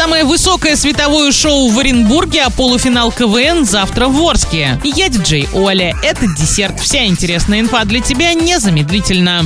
Самое высокое световое шоу в Оренбурге, а полуфинал КВН завтра в Орске. Я диджей Оля. Это десерт. Вся интересная инфа для тебя незамедлительно.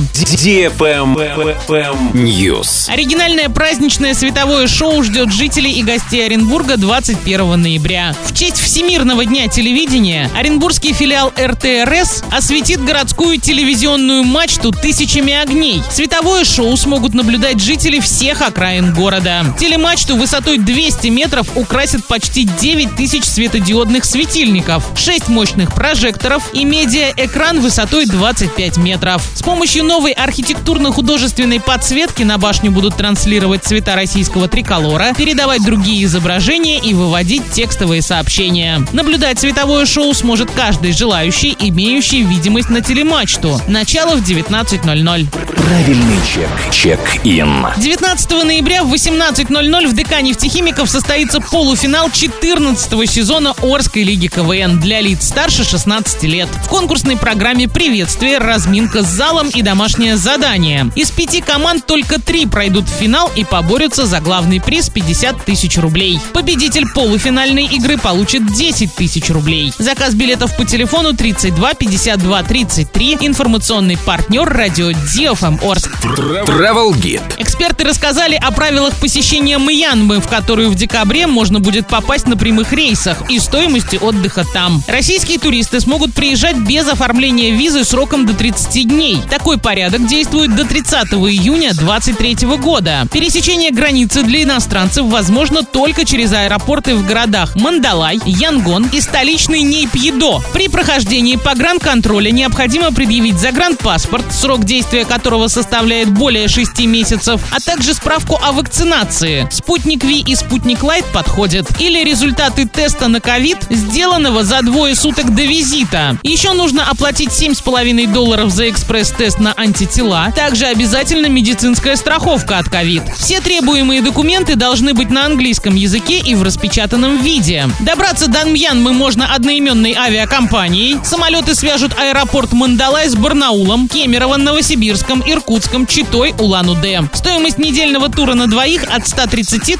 News. Оригинальное праздничное световое шоу ждет жителей и гостей Оренбурга 21 ноября. В честь Всемирного дня телевидения Оренбургский филиал РТРС осветит городскую телевизионную мачту тысячами огней. Световое шоу смогут наблюдать жители всех окраин города. Телемачту высотой 200 метров украсят почти 9 тысяч светодиодных светильников, 6 мощных прожекторов и медиаэкран высотой 25 метров. С помощью новой архитектурно-художественной подсветки на башню будут транслировать цвета российского триколора, передавать другие изображения и выводить текстовые сообщения. Наблюдать световое шоу сможет каждый желающий, имеющий видимость на телемачту. Начало в 19.00. Правильный чек. Чек-ин. 19 ноября в 18.00 в ДК «Нефтехимиков» состоится полуфинал 14 сезона Орской лиги КВН для лиц старше 16 лет. В конкурсной программе приветствие, разминка с залом и домашнее задание. Из пяти команд только три пройдут в финал и поборются за главный приз 50 тысяч рублей. Победитель полуфинальной игры получит 10 тысяч рублей. Заказ билетов по телефону 32 52 33. Информационный партнер радио Диофм Орск. Travel Guide. Эксперты рассказали о правилах посещения Мьянмы, в которую в декабре можно будет попасть на прямых рейсах и стоимости отдыха там. Российские туристы смогут приезжать без оформления визы сроком до 30 дней. Такой порядок действует до 30 июня 2023 года. Пересечение границы для иностранцев возможно только через аэропорты в городах Мандалай, Янгон и столичный Нейпьедо. При прохождении погранконтроля необходимо предъявить загранпаспорт, срок действия которого составляет более 6 месяцев, а также справку о вакцинации. Спутник Ви и Спутник Лайт подходят. Или результаты теста на ковид, сделанного за двое суток до визита. Еще нужно оплатить 7,5 долларов за экспресс-тест на антитела. Также обязательно медицинская страховка от ковид. Все требуемые документы должны быть на английском языке и в распечатанном виде. Добраться до Нмьянмы можно одноименной авиакомпанией. Самолеты свяжут аэропорт Мандалай с Барнаулом, Кемерово, Новосибирском, Иркутском, Читой, Улан-Удэ. Стоимость недельного тура на двоих от 130